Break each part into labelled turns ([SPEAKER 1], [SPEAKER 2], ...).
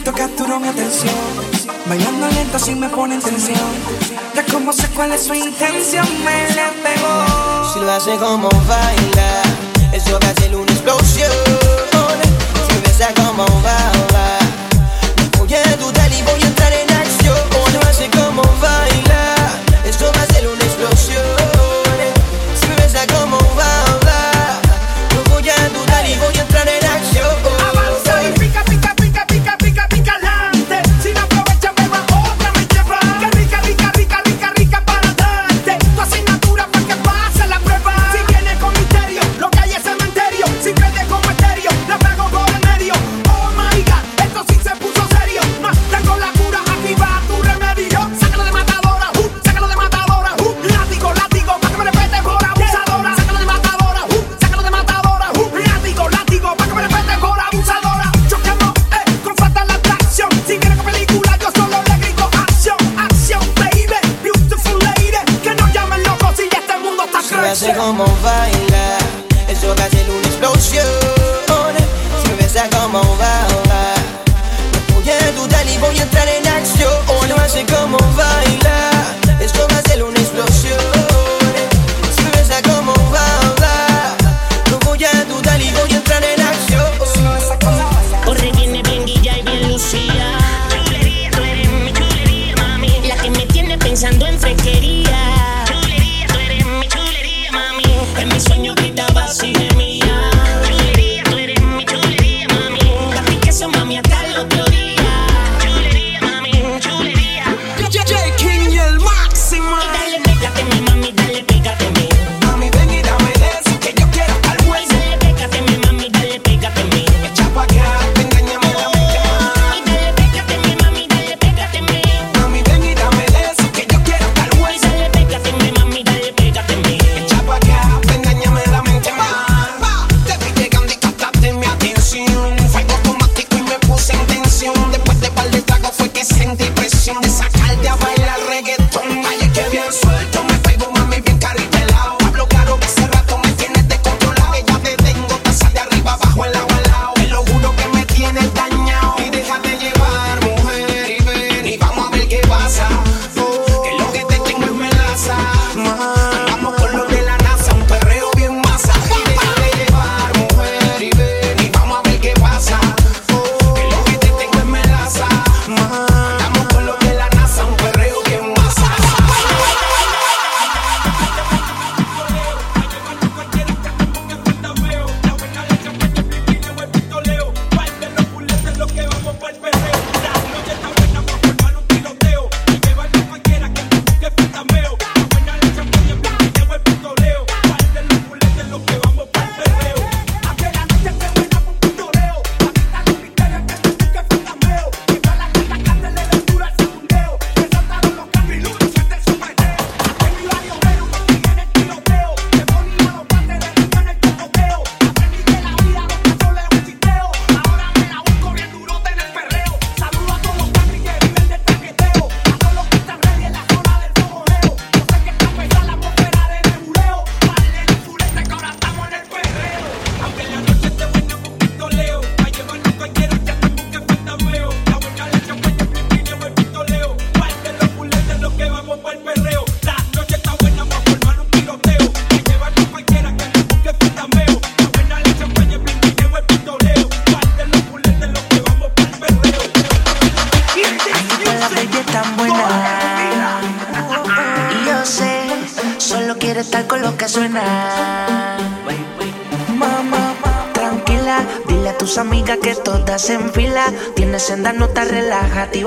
[SPEAKER 1] movimiento capturó mi atención. Bailando lento si me pone en tensión. Ya como sé cuál es su intención, me le pegó.
[SPEAKER 2] Si lo hace como baila, eso va a ser una explosión. Si besa como baila, voy a dudar y voy a entrar en acción. Lo hace como baila.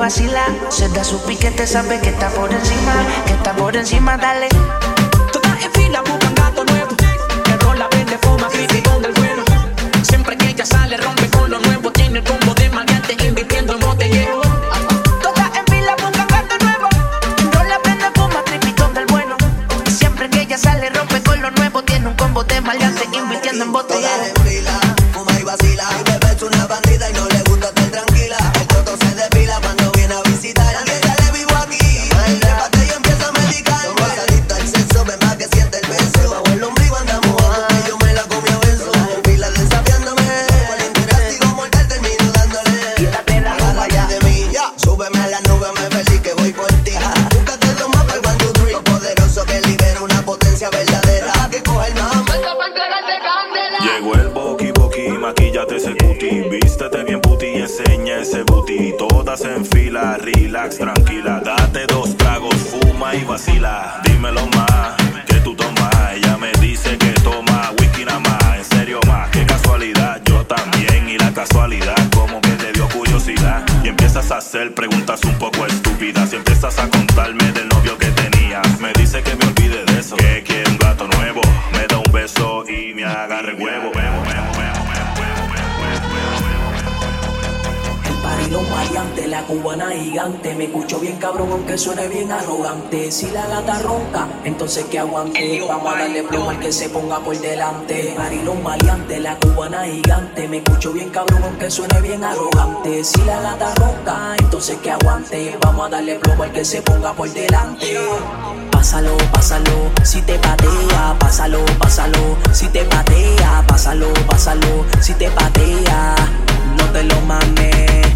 [SPEAKER 1] vacila, se da su piquete, sabe
[SPEAKER 3] Si la gata ronca, entonces que aguante. Vamos a darle plomo al que se ponga por delante. Parilo maleante, la cubana gigante. Me escucho bien cabrón, aunque suene bien arrogante. Si la gata ronca, entonces que aguante. Vamos a darle plomo al que se ponga por delante. Pásalo, pásalo, si te patea, pásalo, pásalo, si te patea, pásalo, pásalo, si te patea, no te lo mames.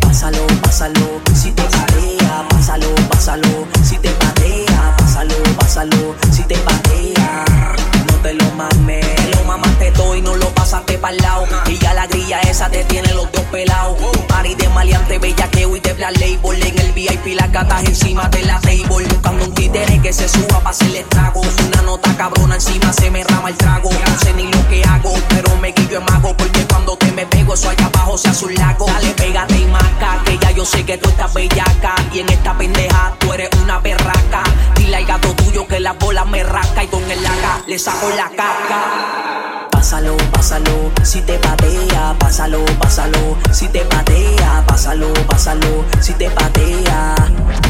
[SPEAKER 3] Pásalo, pásalo, si te patea, pásalo, pásalo, esa te tiene los dos pelados. Un party de maleante, bellaqueo y de black label. En el VIP las gatas encima de la table. Buscando un títere que se suba pa' hacerle estragos. Una nota cabrona encima se me rama el trago. No sé ni lo que hago, pero me guillo en mago. Porque cuando te me pego, eso allá abajo se hace un lago. Dale, pégate y maca, que ya yo sé que tú estás bellaca. Y en esta pendeja tú eres una berraca. Dile al gato tuyo que la bola me rasca. Y con el laca le saco la caca. Pásalo, pásalo, si te patea, pásalo, pásalo, si te patea, pásalo, pásalo, si te patea,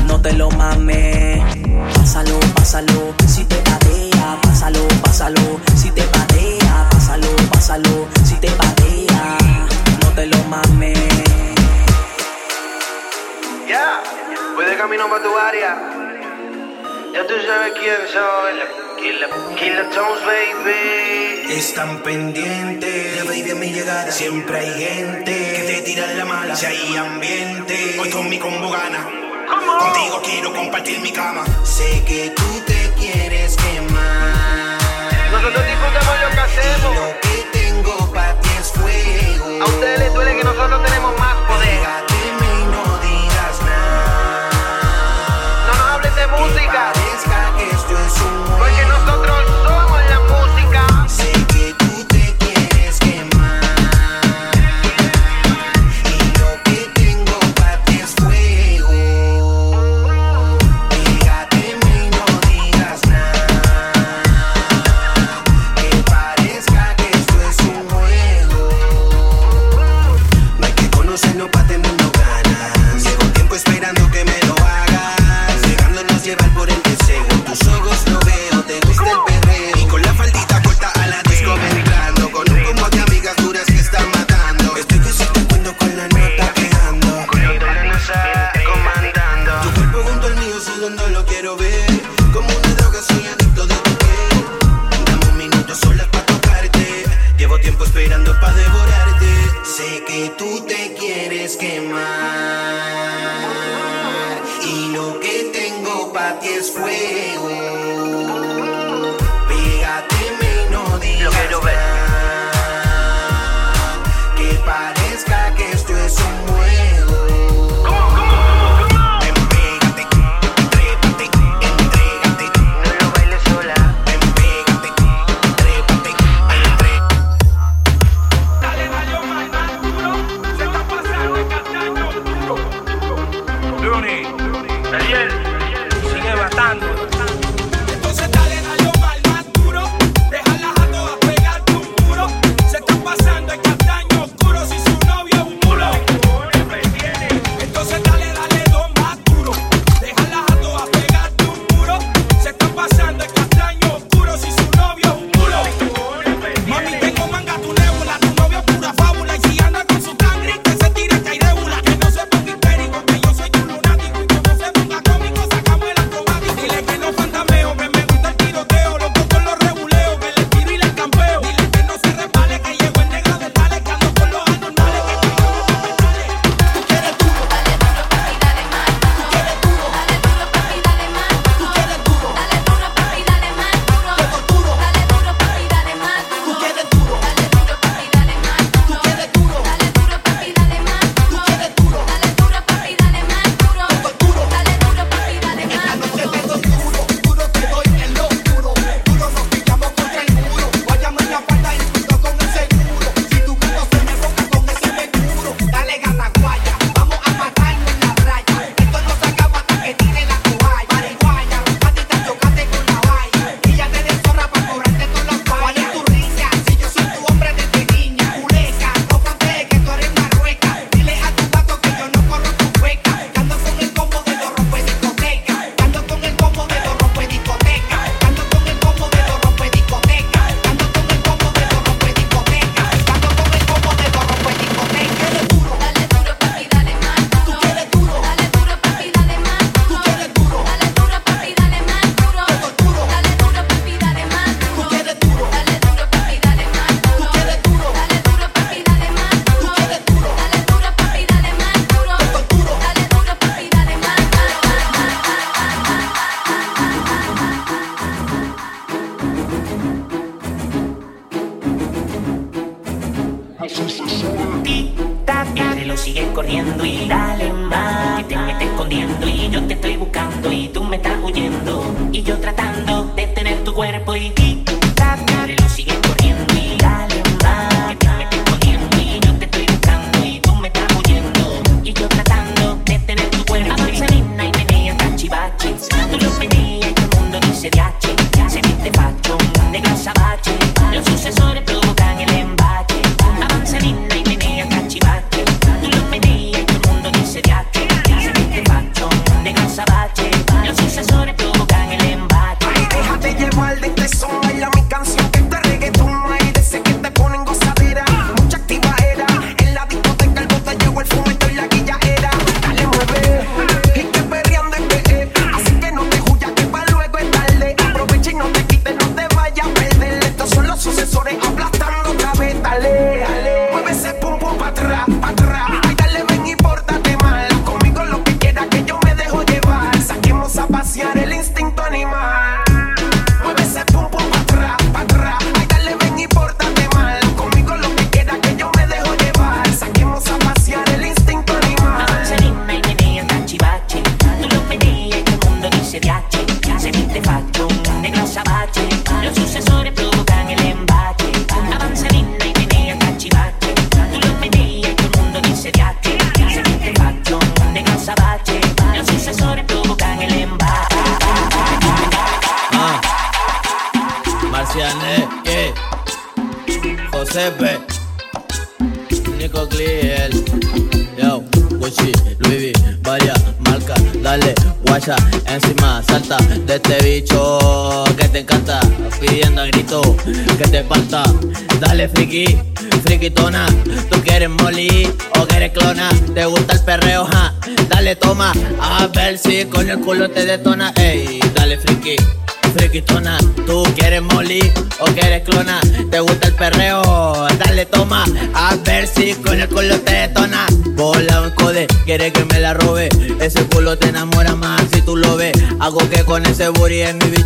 [SPEAKER 3] no te lo mames. Pásalo, pásalo, si te patea, pásalo, pásalo, si te patea, pásalo, pásalo, si te patea, no te lo mames.
[SPEAKER 4] Ya, voy de camino para tu área. Ya tú sabes quién soy. Killer, Tones, baby.
[SPEAKER 5] Están pendientes de baby a mi llegada. Siempre hay gente que te tira la mala. Si hay ambiente, hoy con mi combo gana. Contigo quiero compartir mi cama. Sé que tú te quieres quemar.
[SPEAKER 4] Nosotros disfrutamos lo que
[SPEAKER 5] Y
[SPEAKER 4] hacemos.
[SPEAKER 5] lo que tengo para ti es fuego.
[SPEAKER 4] A ustedes les duele que nosotros tenemos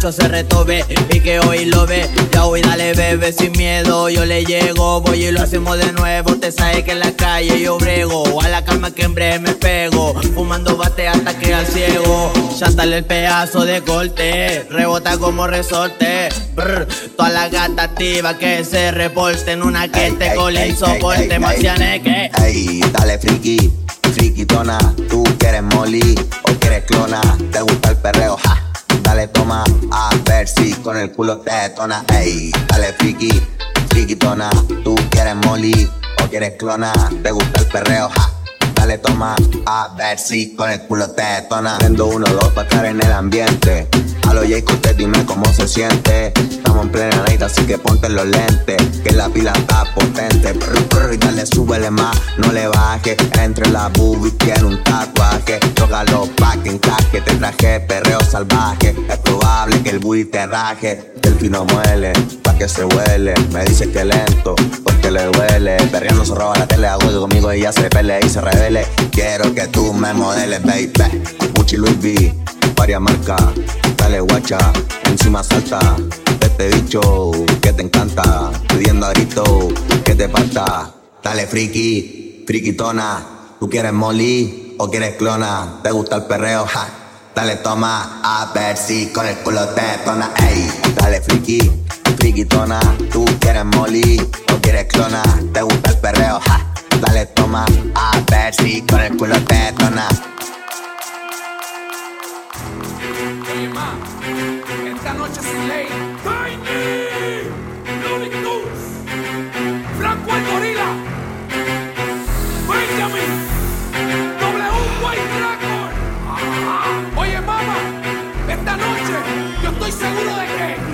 [SPEAKER 5] en
[SPEAKER 6] se
[SPEAKER 7] retobe y que hoy lo ve. Ya hoy dale bebé sin miedo, yo le llego, voy y lo hacemos de nuevo. Te sabes que en la calle yo brego, a la cama que en breve me pego, fumando bate hasta que al ciego. Chántale el pedazo de corte, rebota como resorte. Brr, toda la gata activa que se reporten, una que te cole y soporte, marcianeque.
[SPEAKER 8] Ey, dale friki, frikitona, tú quieres molly o quieres clona, te gusta el perreo, ja. Dale toma, a ver si con el culo te detona. Ey, dale friki, frikitona, tú quieres molly o quieres clona, te gusta el perreo, ja. Dale toma, a ver si con el culo te detona. Prendo uno, dos para estar en el ambiente. A lo Jake, usted dime cómo se siente. Estamos en plena night, así que ponte los lentes. Que la pila está potente. Brr, brr, y dale, súbele más, no le baje. Entre la boobies tiene un tatuaje. Tócalo pa' que encaje. Te traje perreo salvaje. Es probable que el booty te raje. Que el fino muele, pa' que se huele. Me dice que lento, porque le duele. Perreando se roba la tele, hago que conmigo ella se pele y se revele. Quiero que tú me modeles, baby. Gucci Louis V, varias marcas. Dale guacha, encima salta. de Este bicho que te encanta, pidiendo a grito que te falta. Dale friki, frikitona. Tú quieres molly o quieres clona. Te gusta el perreo, ja. Dale toma, a ver si con el culo te detona. Ey, dale friki, frikitona. Tú quieres molly o quieres clona. Te gusta el perreo, ja. Dale toma, a ver si con el culo te detona.
[SPEAKER 9] Esta noche sin ley. Tiny, Looney Tunes, Franco el Gorila, Benjamin, W White. Ajá. Oye, mamá, esta noche yo estoy seguro de que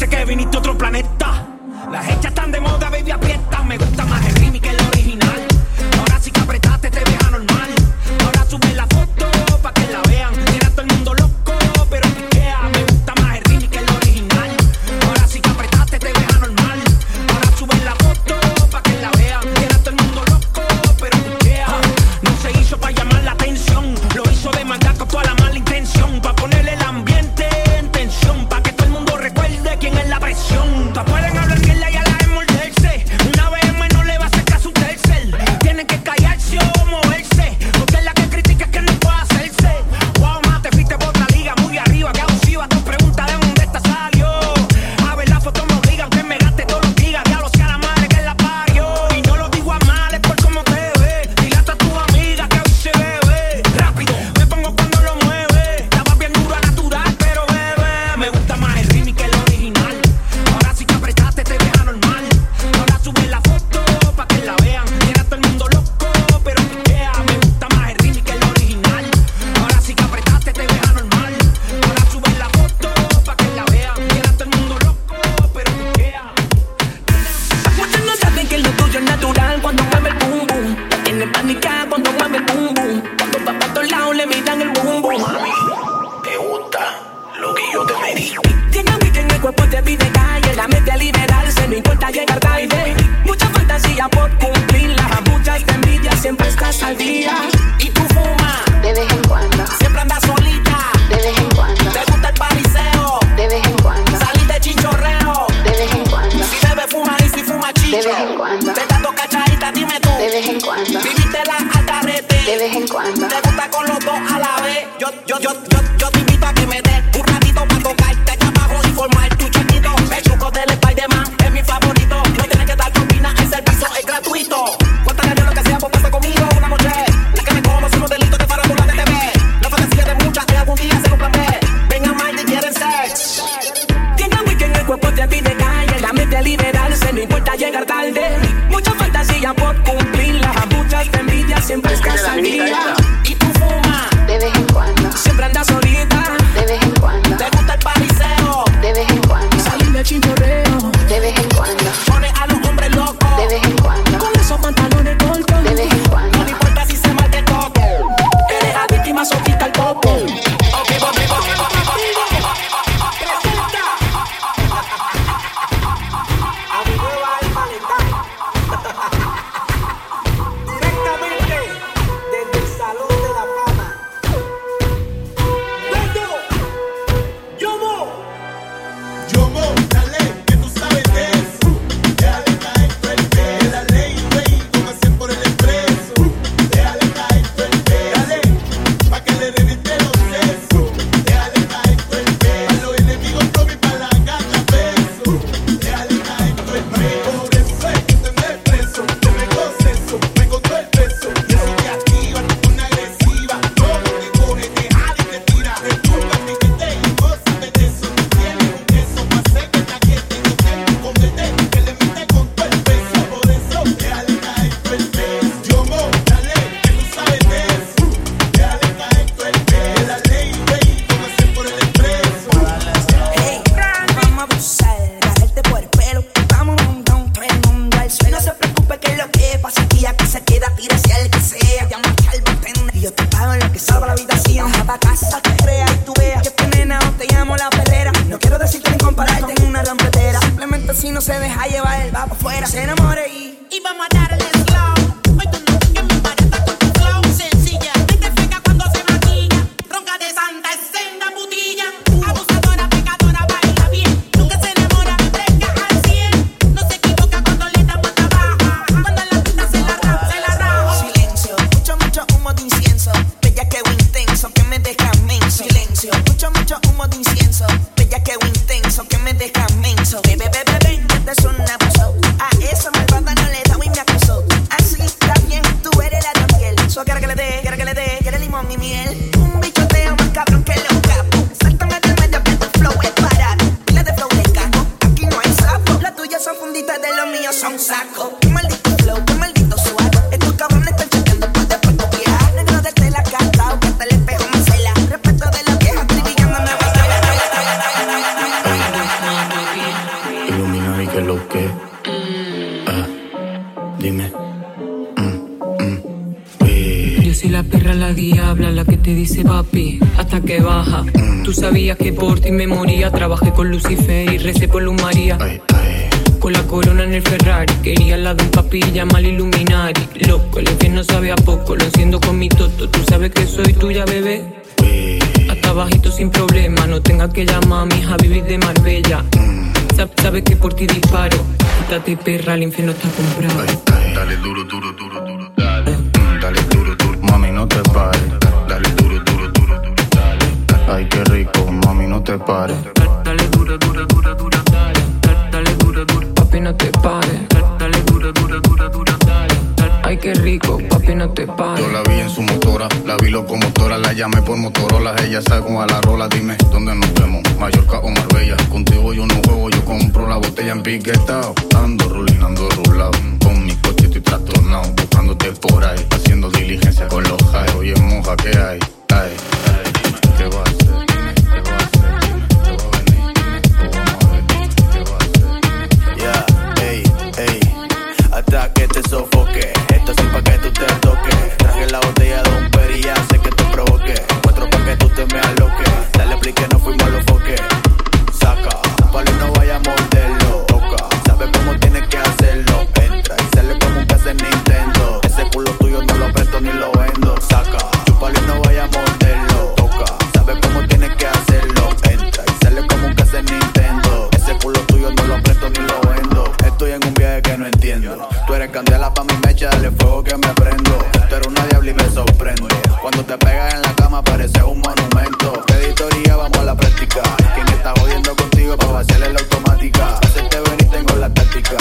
[SPEAKER 10] Parece que viniste a otro planeta. Las hechas están de moda, baby, aprieta.
[SPEAKER 11] perra, el infierno está
[SPEAKER 12] conmigo. en la
[SPEAKER 13] cama pareces un monumento. De editoría vamos a la práctica. Quien está jodiendo contigo para vaciarle la automática. Hacerte venir tengo la táctica.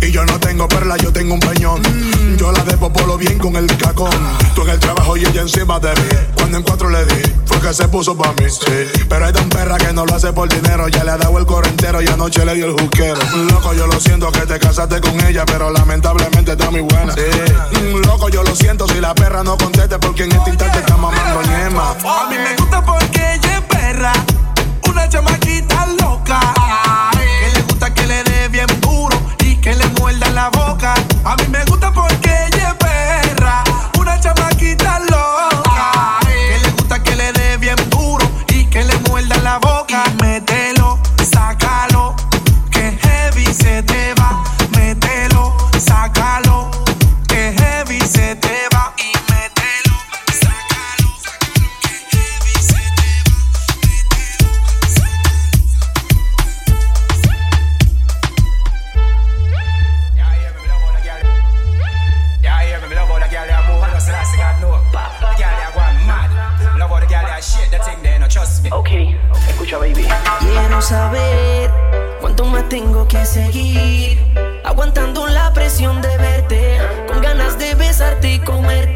[SPEAKER 5] Y
[SPEAKER 14] yo no
[SPEAKER 15] tengo perla, yo tengo un peñón. Yo la debo por bien con el cacón. Tú en el trabajo y ella encima de mí. Cuando en cuatro le di, fue que se puso pa' mí. Pero hay tan perra que no lo hace por dinero. Ya le ha dado el correntero y anoche le dio el juquero. Loco, yo lo siento que te casaste con ella, pero lamentablemente está muy buena. Mm, loco, yo lo siento si la perra no conteste porque en este instante está mamando ñema.
[SPEAKER 16] A mí me gusta porque ella es perra. Una chamaquita loca que le dé bien duro y que le muerda la boca. A mí me gusta porque ella es perra, una chamaquita loca. que
[SPEAKER 17] seguir aguantando la presión de verte, con ganas de besarte y comerte.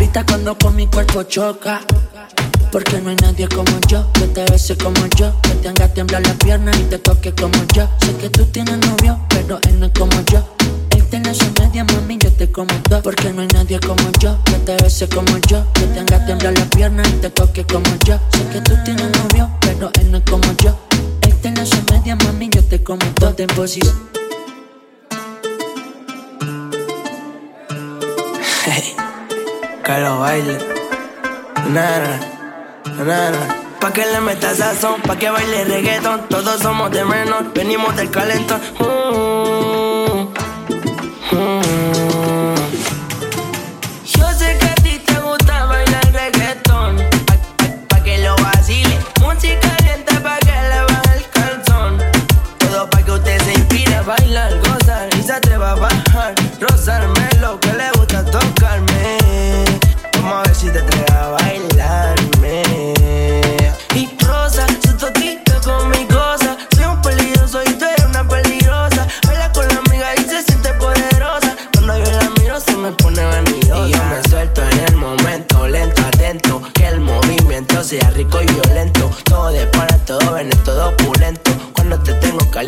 [SPEAKER 18] grita cuando con mi cuerpo choca. Porque no hay nadie como yo, que te bese como yo, que te haga temblar las piernas y te toque como yo. Sé que tú tienes novio, pero él no es como yo. Él te nace media, mami, yo te como dos. Porque no hay nadie como yo, que te bese como yo, que te haga temblar las piernas y te toque como yo. Sé que tú tienes novio, pero él no es como yo. Él te nace media, mami, yo te como dos. de posición. Hey.
[SPEAKER 2] que lo baile. Nana, nana. Pa' que le meta sazón, pa' que baile reggaeton. Todos somos de menos, venimos del calentón. Mm, mm. Yo sé que a ti te gusta bailar reggaeton. Pa, pa, pa' que lo vacile. Música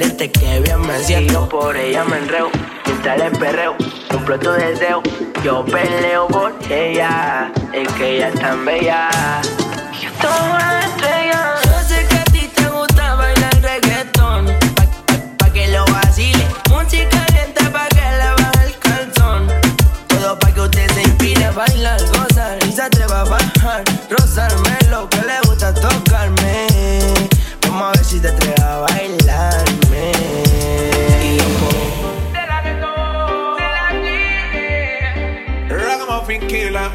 [SPEAKER 2] decirte que bien me siento. por ella me enreo, mientras le perreo, cumplo tu deseo. Yo peleo por ella, es que ella es tan bella. Yo toda estrella. Yo sé que a ti te gusta bailar reggaetón, pa, pa, que lo vacile. Música lenta pa' que le baje el calzón. Todo pa' que usted se inspire a bailar, gozar y se atreva a bajar. Rozarme lo que le gusta tocarme. Vamos a ver si te atreves
[SPEAKER 16] tequila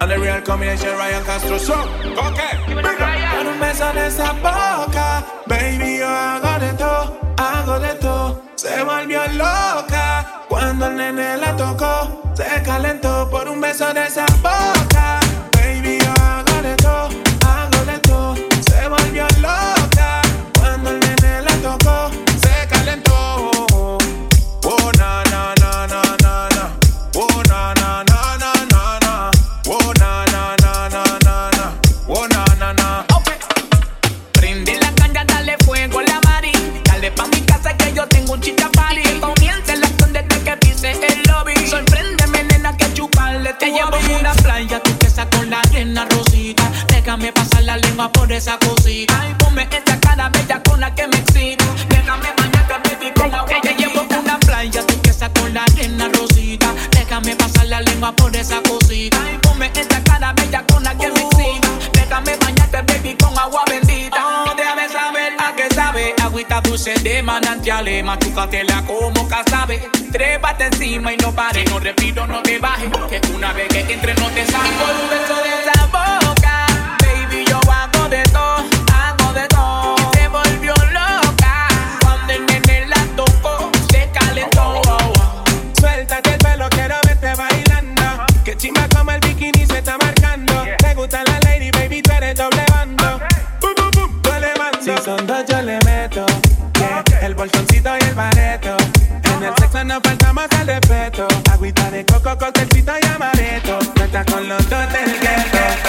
[SPEAKER 16] And the real combination Ryan Castro. So, ok, Con un beso en esa boca. Baby, yo hago de todo, hago de todo Se volvió loca Cuando el nene la tocó. Se calentó por un beso en esa boca. la lengua por esa cosita Y ponme esta cara bella
[SPEAKER 19] con la que me excito. Déjame bañarte, baby, con agua que llevo con una playa. Tú empiezas con la arena rosita. Déjame pasar la lengua por esa cosita. Y ponme esta cara bella con la que me excito. Déjame bañarte, baby, con agua bendita. Oh, déjame saber a qué sabe. Agüita dulce de manantiales. Machucatela como casabe. Trépate encima y no pares. Si no repito, no te bajes. Que una vez que entre, no te sales. Y por un beso de sabor de todo, hago de todo. Se volvió loca cuando el nene la tocó, se calentó.
[SPEAKER 20] Suéltate el pelo, quiero verte bailando. Que chimba como el bikini se está marcando. Te gusta la lady, baby, tú eres doble bando. Pum, pum, pum, doble bando. Si son dos, yo le meto. El bolsoncito y el bareto. En el sexo no faltamos al respeto. Agüita de coco, con y amareto. No estás con los dos del gueto.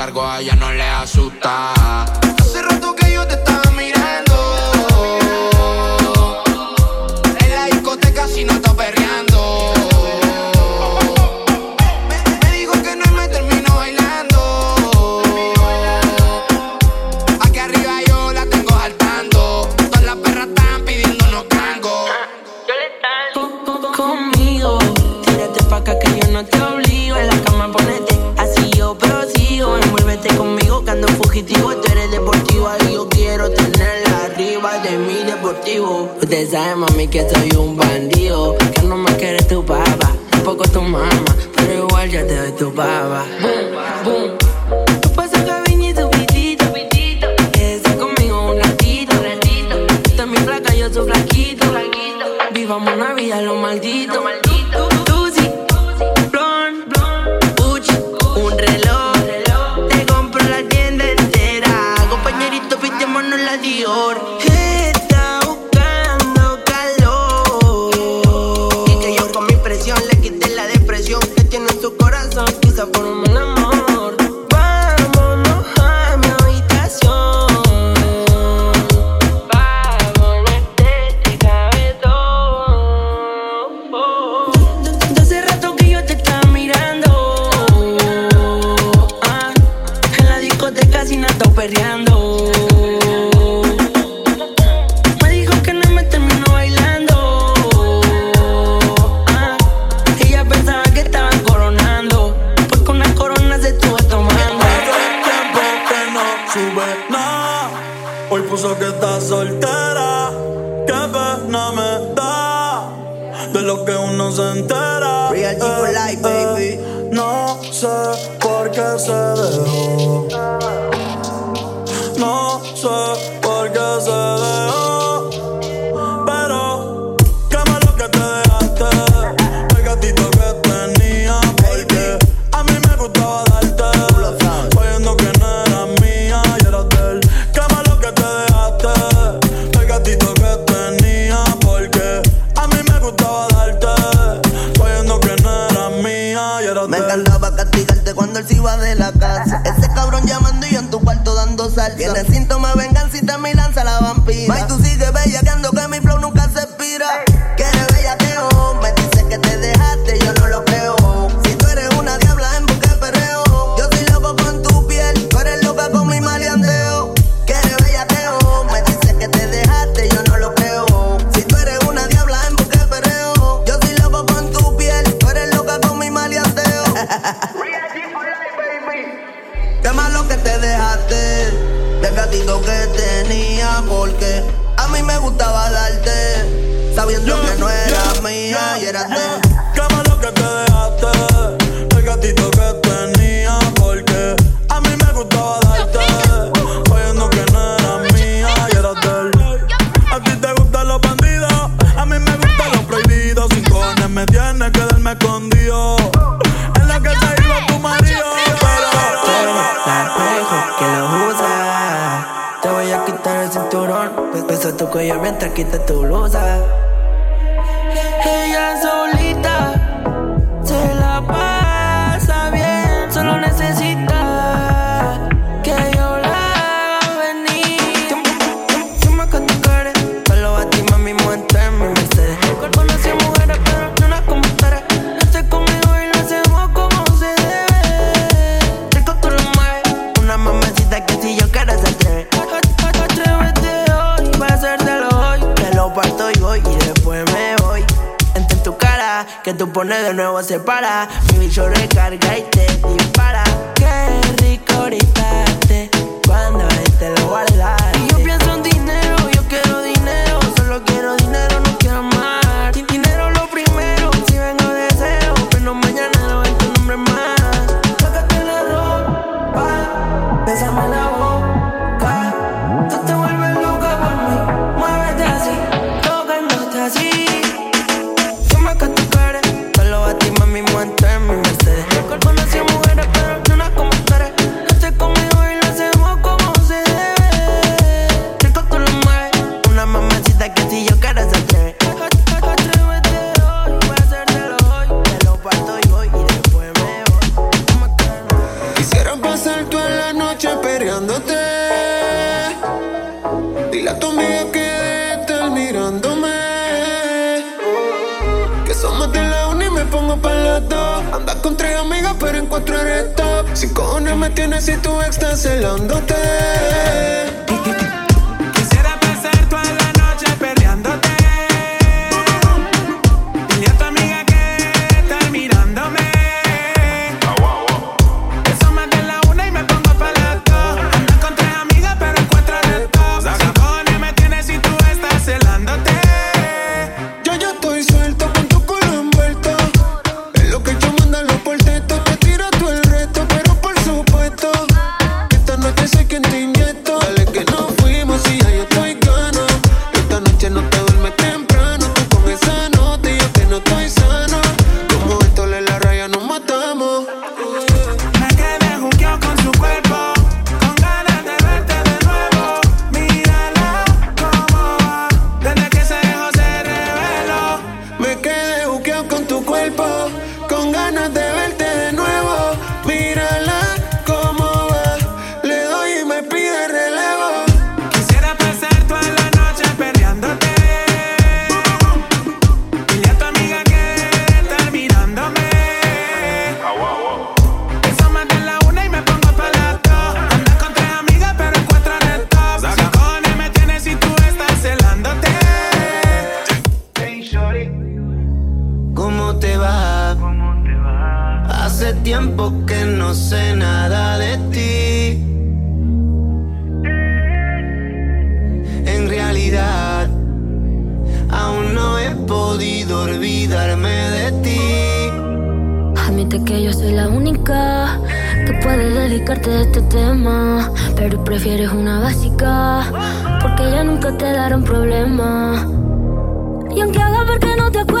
[SPEAKER 21] cargo a ella no le asusta.
[SPEAKER 22] tu
[SPEAKER 2] cuello mientras quitas tu blusa. tú pones de nuevo se para. Mi bicho recarga y te dispara. quedaron problemas. Y
[SPEAKER 23] aunque haga porque
[SPEAKER 7] no
[SPEAKER 23] te
[SPEAKER 7] acuerdas.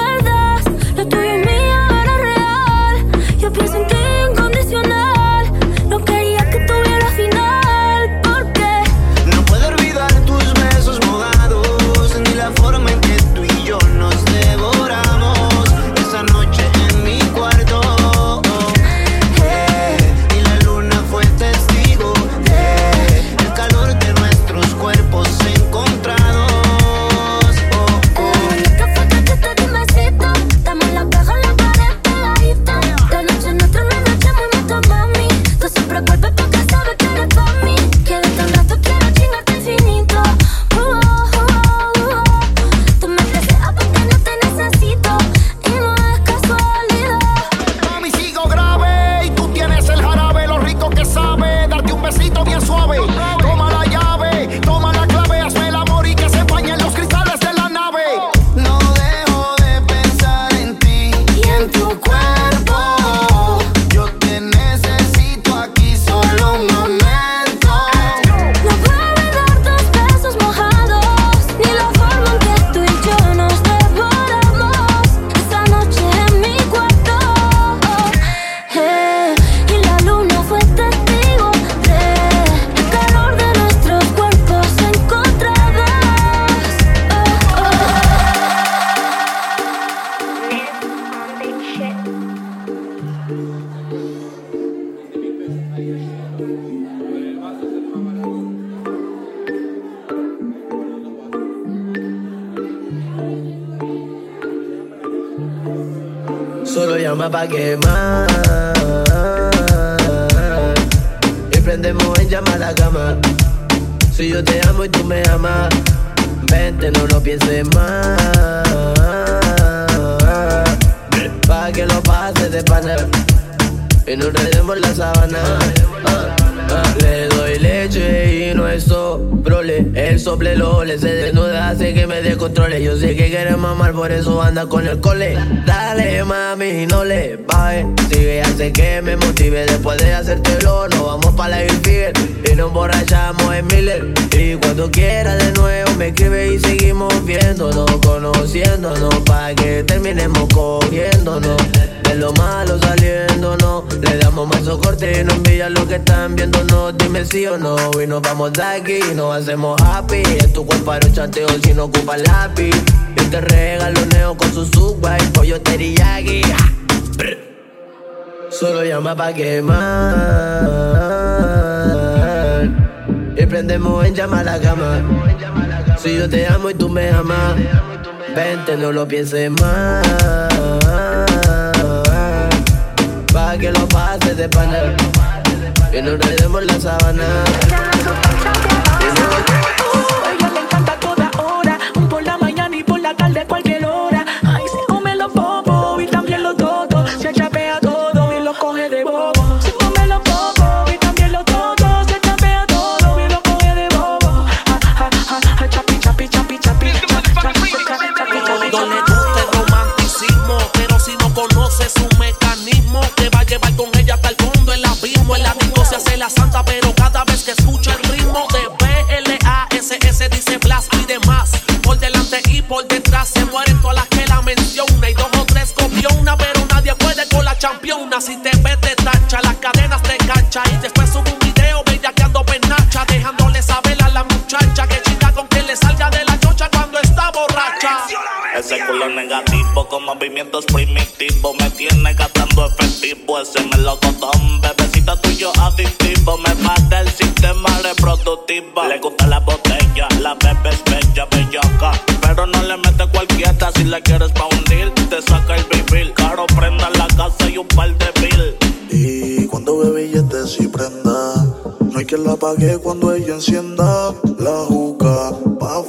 [SPEAKER 7] sí o no Y nos vamos de aquí, nos hacemos happy. Es tu culpa los chateos si no ocupa lápiz. Yo te regaloneo con su suba y pollo teriyaki. Ah. Solo llama pa' quemar. Y prendemos en llama la cama. Si yo te amo y tú me amas Vente, no lo pienses más. Pa' que lo pases de panel que nos demos la sábana.
[SPEAKER 24] activo con
[SPEAKER 13] movimientos primitivos. Me tiene gastando efectivo, ese me lo melocotón. Bebecita tuyo adictivo, me mata el sistema reproductivo. Le gusta la botella, la bebe es bella, bellaca. Pero no le mete cualquiera si la quieres pa' hundir. Te saca el vivir, caro prenda en la casa y un par de mil.
[SPEAKER 22] Y cuando ve billetes y prenda, no hay quien la pague cuando ella encienda la juca. Pa'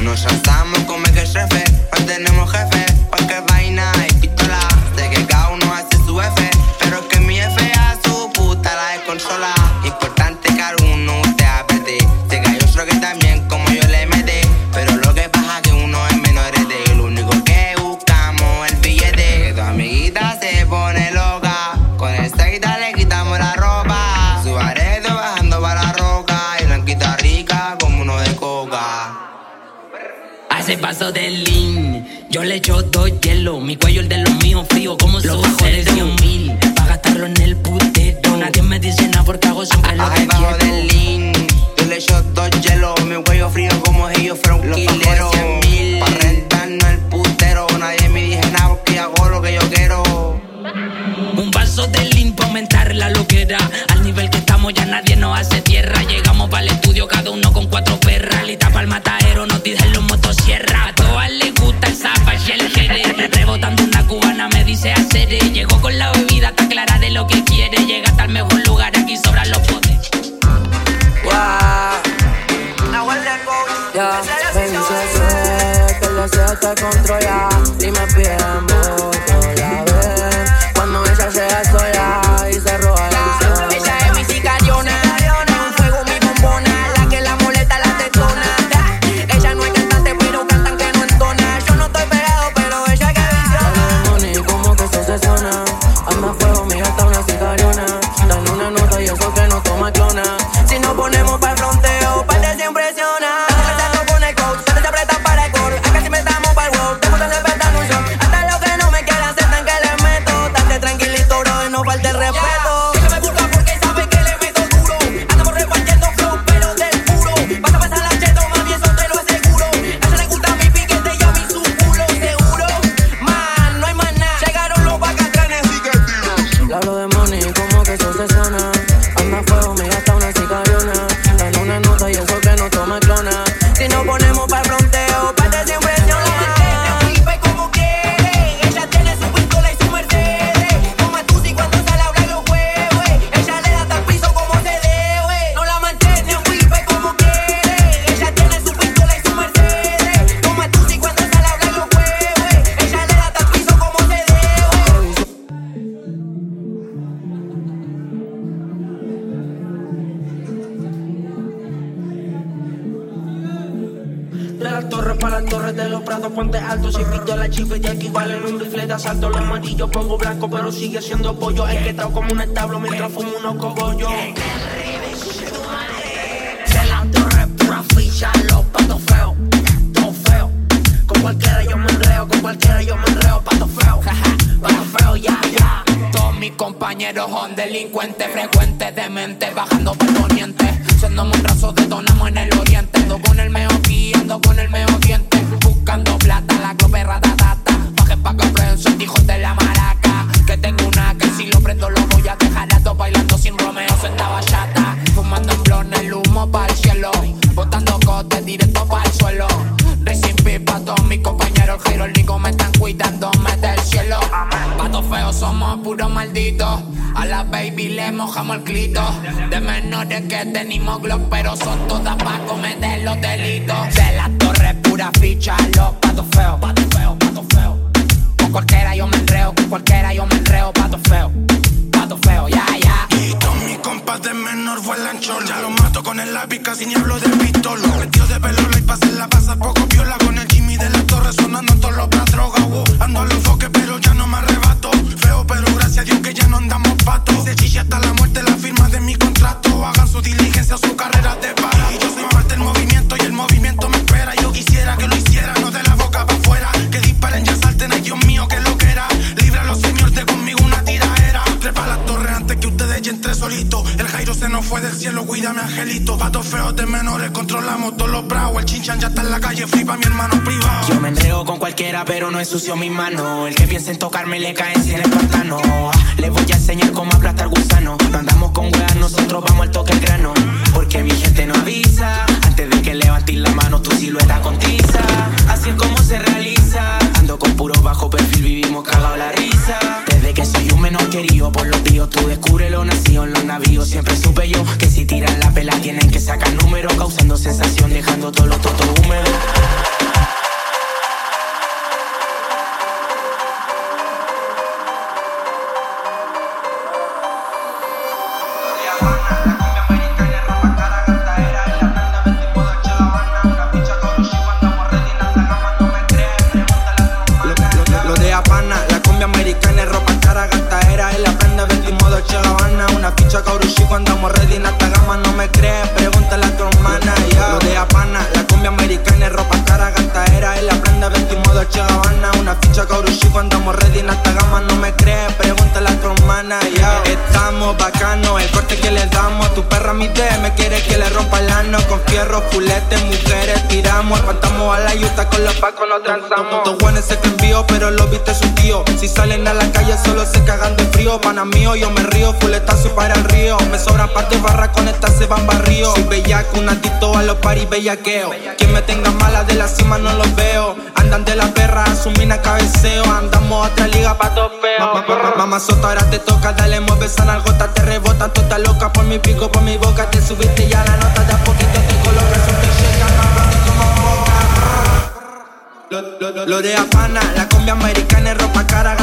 [SPEAKER 25] Nos
[SPEAKER 26] saltamos con que jefe, hoy tenemos jefe, porque le
[SPEAKER 25] yo doy hielo. Mi cuello el de los míos frío como los bajos de un mil. Pa' gastarlo en el putero. Nadie me dice nada porque hago siempre lo que quiero.
[SPEAKER 26] del lean, yo le yo dos hielo. Mi cuello frío como ellos fueron los bajos de mil. Pa' rentarnos el putero. Nadie me dice nada porque hago lo que yo quiero.
[SPEAKER 25] Un vaso de lean pa' aumentar la loquera. Al nivel que estamos ya nadie nos hace tierra. Llegamos para el estudio cada uno con cuatro perras. Lista para el matadero, nos dicen lo
[SPEAKER 27] seca. Me
[SPEAKER 20] que, que lo
[SPEAKER 27] controla. como
[SPEAKER 28] un establo mientras fumo unos cogollos. De la torre pura ficha, los patos feos, todo feo. Con cualquiera yo me enreo, con cualquiera yo me enreo, pato feo. Pato feo, ya, ya.
[SPEAKER 21] Todos mis compañeros son delincuentes patos feos somos puros malditos. A la baby le mojamos el clito. De menores que tenemos Glock, pero son todas pa' cometer los delitos. De la torre pura ficha, los patos feos, patos feos, patos feos. Con cualquiera yo me enreo, con cualquiera yo me enreo, pato feo, pato feo, ya,
[SPEAKER 29] menor. Ya los mato con el lápiz, casi ni hablo de pistolo. Metido de pelola y pase la pasa poco viola. Con el Jimmy de la torre sonando todos los bras droga. wow. Ando a los foques, pero ya no me arrebato. Feo, pero gracias a Dios que ya no andamos patos. Se chilla hasta la muerte la firma de mi contrato. Hagan su diligencia, su carrera de para. El Jairo se nos fue del cielo, cuídame, angelito. Patos feos de menores, controlamos todos los bravos. El chinchan ya está en la calle, flipa mi hermano privado.
[SPEAKER 30] Yo me enreo con cualquiera, pero no ensucio mi mano. El que piense en tocarme le caen cien espartanos. Les voy a enseñar cómo aplastar gusano. No andamos con weas, nosotros vamos al toque al grano. Porque mi gente no avisa. Antes de que levantes la mano, tu silueta con tiza. Así es como se realiza. Ando con puro bajo perfil, vivimos cagado la risa. Desde que soy un menor querido por los tíos, tú descubres lo nacido en los navíos. Siempre supe yo que si tiran la pela tienen que sacar números, causando sensación, dejando todos los totos húmedos.
[SPEAKER 29] Una ficha Kaurushi cuando andamos ready en gama, no me crees, pregúntale a tu hermana, ya. Lo de Habana, la cumbia americana, ropa cara, gastadera, en la prenda, vestimos Dolce Gabbana, una ficha cuando andamos ready en alta gama, no me crees, pregúntale a tu hermana, ya. Estamos bacanos, el corte que le damos, tu perra mi me quiere que le rompa el ano, con fierro, mujeres, tiramos, espantamos a la yuta, con los pacos nos transamos. Estos guanes se envío, pero lo viste su tío. Si salen a la calle solo se cagan de frío. Pana mío, yo me río, fuletazo para el río. Me sobran partes barra con esta se van barrio. Soy bellaco, un adicto a los paris bellaqueo. Quien me tenga mala de la cima no los veo. Andan de la perra, a cabeceo. Andamos a otra liga pa' todo feo. Mamá sota, ahora te toca, dale, mueve esa nalgota, te rebota, tú estás loca por mi pico, por mi boca, te subiste ya la nota, de a poquito te colocas, un te llega, mamá, como boca. Lo, lo, lo, lo de Habana, la cumbia americana, ropa cara,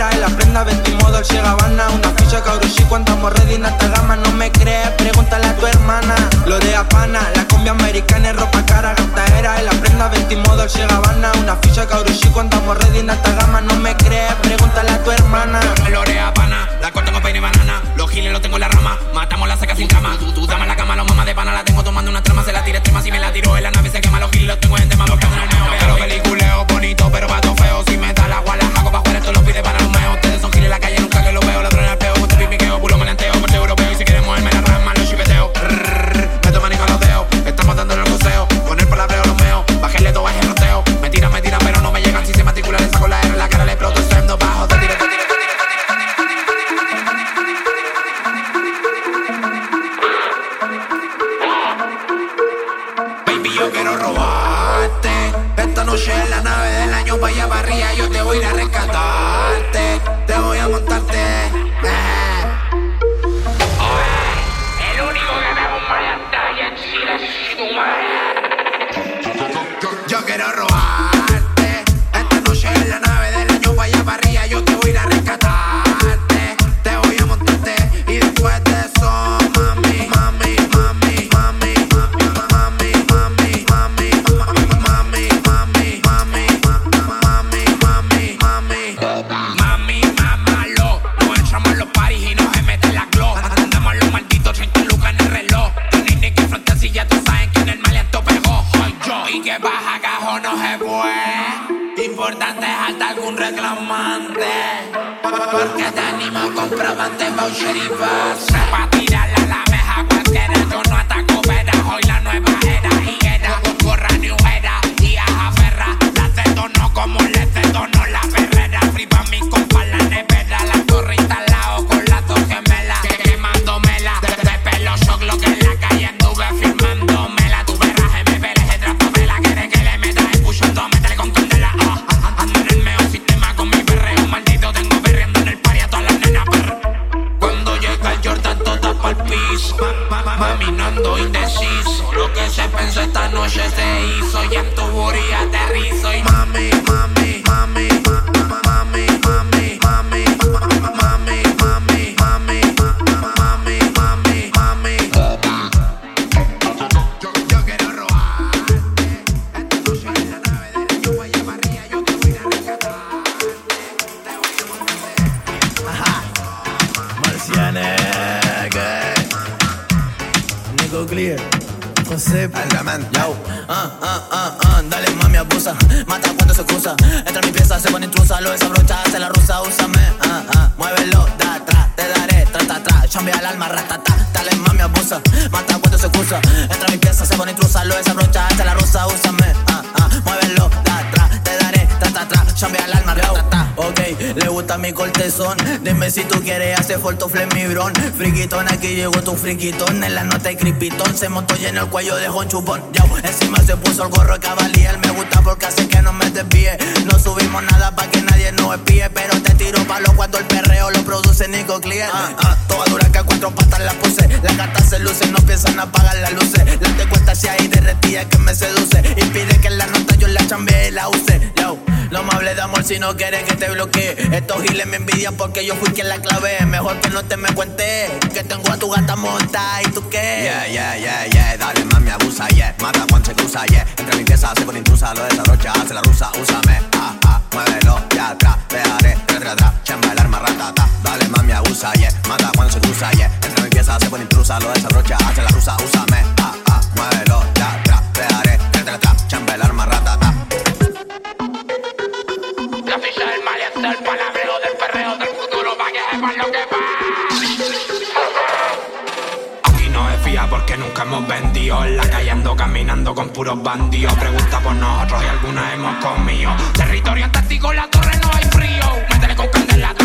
[SPEAKER 29] en la prenda vestimos Dolce Gabbana, una ficha Kaurushi cuando ready en alta gama, no me crees, pregúntale a tu hermana. Lo de Habana, la cumbia americana, ropa cara, gastadera, en la prenda vestimos Dolce Gabbana, una ficha Kaurushi cuando ready en alta gama, no me crees, pregúntale a tu hermana.
[SPEAKER 21] Me lorea pana, la corto con peine y banana. Los giles los tengo en la rama, matamos la seca sin cama. Tú, tú dame la cama, los mamas de pana la tengo tomando una trama. Se la tira extrema, si me la tiro en la nave se quema. Los giles los tengo en tema, ando en el meo. Pero peliculeo bonito, pero pato feo. Si me vaya para arriba, yo te voy a ir a rescatarte. Te voy a montarte. eh. no quieren que
[SPEAKER 31] te bloquee. Estos giles me envidian porque yo fui quien la clavé. Mejor que no te me cuentes que tengo a tu gata monta y tú qué. Yeah, yeah, yeah, yeah. Dale, mami, abusa, yeah. Mata cuando se excusa, yeah. Entre limpieza, hace con intrusa, lo desarrolla, hace la rusa, úsame. Ah, ah, muévelo, ya atrás, te haré, tra, atrás, chamba el arma, ratata. Dale, mami, abusa, yeah. Mata cuando se excusa, yeah. Entre limpieza, hace con intrusa, lo desarrolla, hace la rusa,
[SPEAKER 21] usa frío. Pregunta por nosotros y alguna hemos comido. Territorio en testigo, la torre no hay frío. Métele con candela.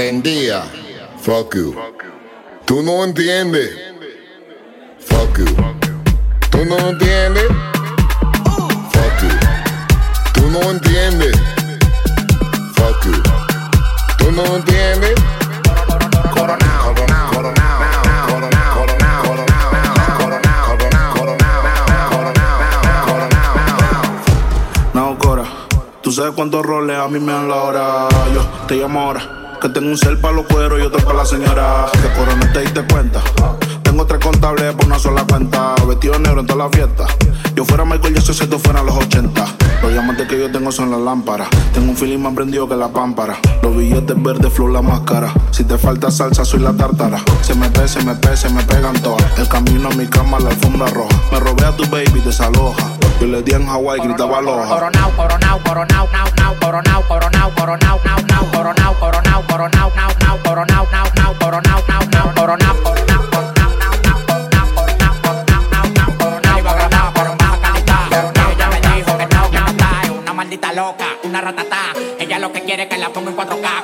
[SPEAKER 32] Pámpara prendía. Fuck you. Tú no entiendes. Fuck you. Tú no entiendes. Fuck you. Tú no entiendes. Fuck you. Tú no entiendes. Coronao.
[SPEAKER 33] Tú sabes cuántos roles a mí me dan la hora. Yo te llamo ahora. Que tengo un cel para los cueros y otro para la señora. Que corona te diste cuenta. Tengo tres contables por una sola cuenta. Vestido negro en toda la fiesta. Yo fuera Michael Jackson si esto fuera los 80. Los diamantes que yo tengo son las lámparas. Tengo un feeling más prendido que la pámpara. Los billetes verdes, flow la máscara. Si te falta salsa, soy la tártara. Se me pe, se me pe, se me pegan todas. El camino a mi cama, la alfombra roja. Me robé a tu baby, desaloja. Yo le di en Hawaii, gritaba aloha.
[SPEAKER 34] Coronao, coronao, coronao, nao, nao, coronao, coronao, coronao, nao, nao, coronao, Toma em 4K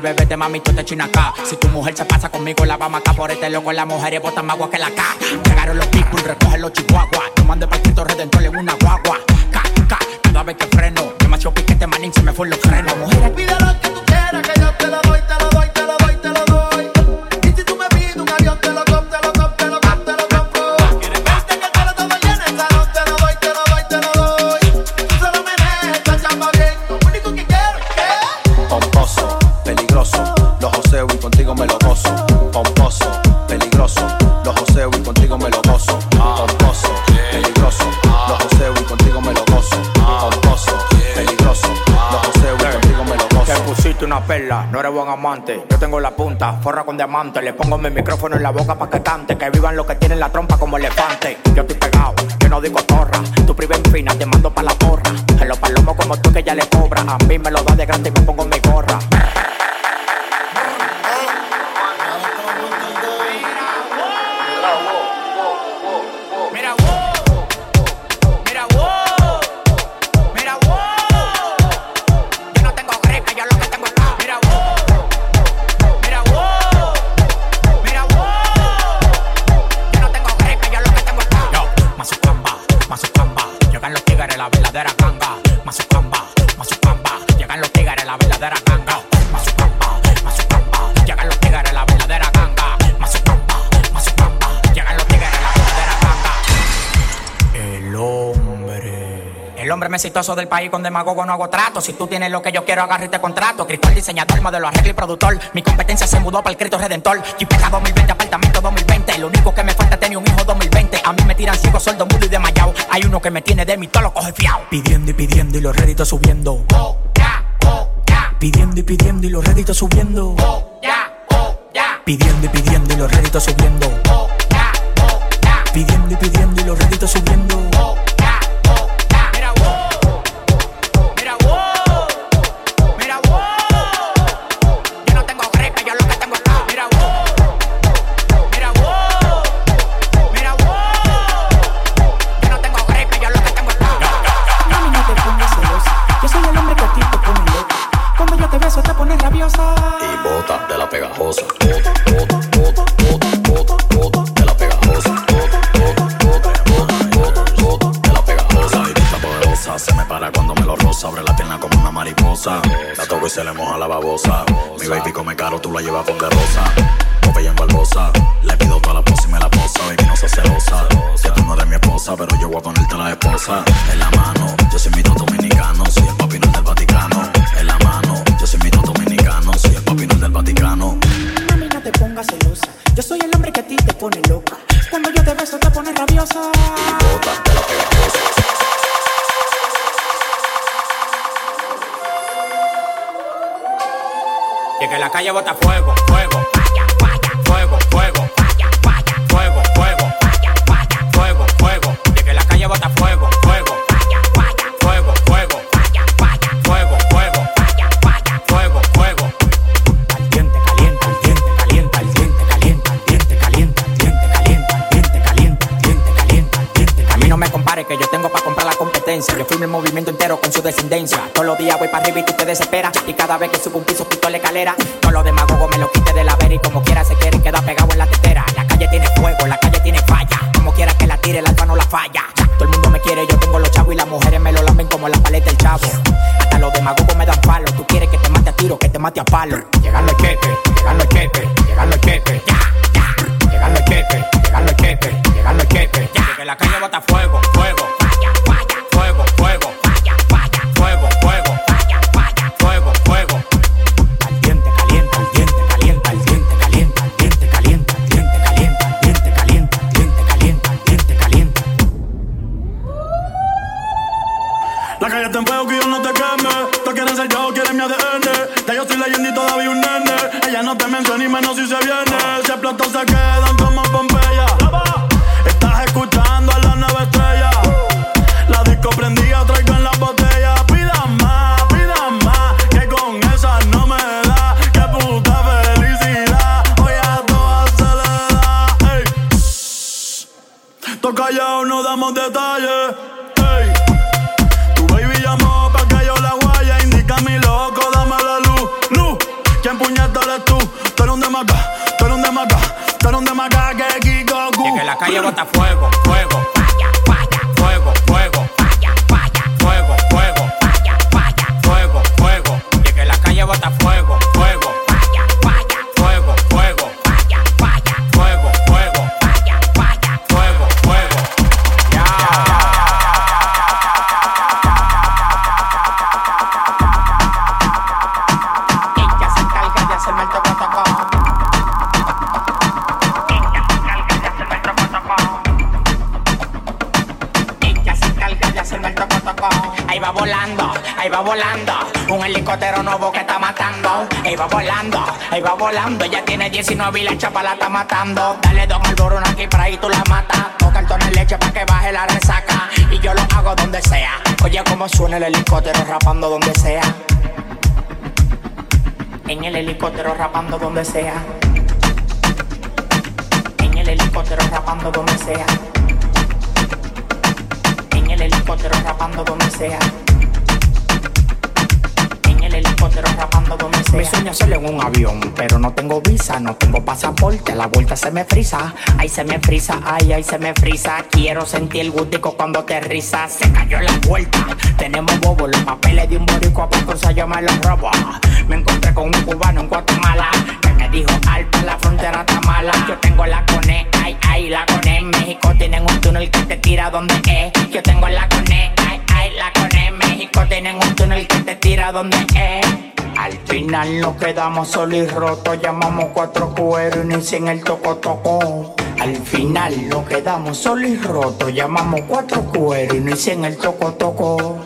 [SPEAKER 30] que beberte mami, tú te acá. Si tu mujer se pasa conmigo, la vamos acá por este loco. Las mujeres botan más agua que la K. Llegaron los people, recogen los chihuahuas. Mandé para Cristo Redentor en una guagua. K, K, cada vez que freno. Demasiado piquete, manín, se me fue los frenos. No eres buen amante. Yo tengo la punta, forra con diamante. Le pongo mi micrófono en la boca pa' que cante. Que vivan los que tienen la trompa como elefante. Yo estoy pegado, yo no digo torra. Tu priva en fina, te mando pa' la porra. En los palomos como tú que ya le cobra. A mí me lo da de grande exitoso del país con demagogo no hago trato. Si tú tienes lo que yo quiero, agarra y te contrato. Cristóbal, diseñador, modelo, arreglo y productor. Mi competencia se mudó para el Cristo Redentor. Jipeta 2020, apartamento 2020. Lo único que me falta es tener un hijo 2020. A mí me tiran cinco sueldos mudo y desmayado. Hay uno que me tiene de mí, todo lo coge fiao. Pidiendo y pidiendo y los réditos subiendo. Pidiendo y pidiendo y los réditos subiendo. Pidiendo y pidiendo y los réditos subiendo. Pidiendo y pidiendo y los réditos subiendo.
[SPEAKER 35] Mi baby come caro, tú la llevas con de rosa. Popeye en Barbosa.
[SPEAKER 30] Cada vez que subo un piso, quito la escalera. Los demagogos me lo quite de la vera y como quiera se quiere queda pegado en la tetera. La calle tiene fuego, la calle tiene falla. Como quiera que la tire, el alfa no la falla. Todo el mundo me quiere, yo tengo los chavos y las mujeres me lo lamen como la paleta del chavo. Hasta los demagogos me dan palo. Tú quieres que te mate a tiro, que te mate a palo. Calle bota fuego, volando. Ella tiene 19 y la chapa la está matando. Dale don Alborón aquí para ahí tú la matas. Dos cartones leche para que baje la resaca. Y yo lo hago donde sea. Oye cómo suena el helicóptero rapando donde sea. En el helicóptero rapando donde sea. En el helicóptero rapando donde sea. En el helicóptero rapando donde sea. Sea. Mi sueño es en un avión, pero no tengo visa, no tengo pasaporte. La vuelta se me frisa, ay se me frisa, ay ay se me frisa. Quiero sentir el gustico cuando te risa. Se cayó la vuelta, tenemos bobo, los papeles de un boricua para cruzar yo me los robo. Me encontré con un cubano en Guatemala que me dijo alta la frontera está mala. Yo tengo la cone, ay ay la cone. En México tienen un túnel que te tira donde es. Yo tengo la cone, ay ay la cone. En México tienen un túnel que te tira donde es. Al final nos quedamos solos y rotos, llamamos cuatro cueros y inician el toco toco. Al final nos quedamos solos y rotos, llamamos cuatro cueros y de hacerme el toco toco.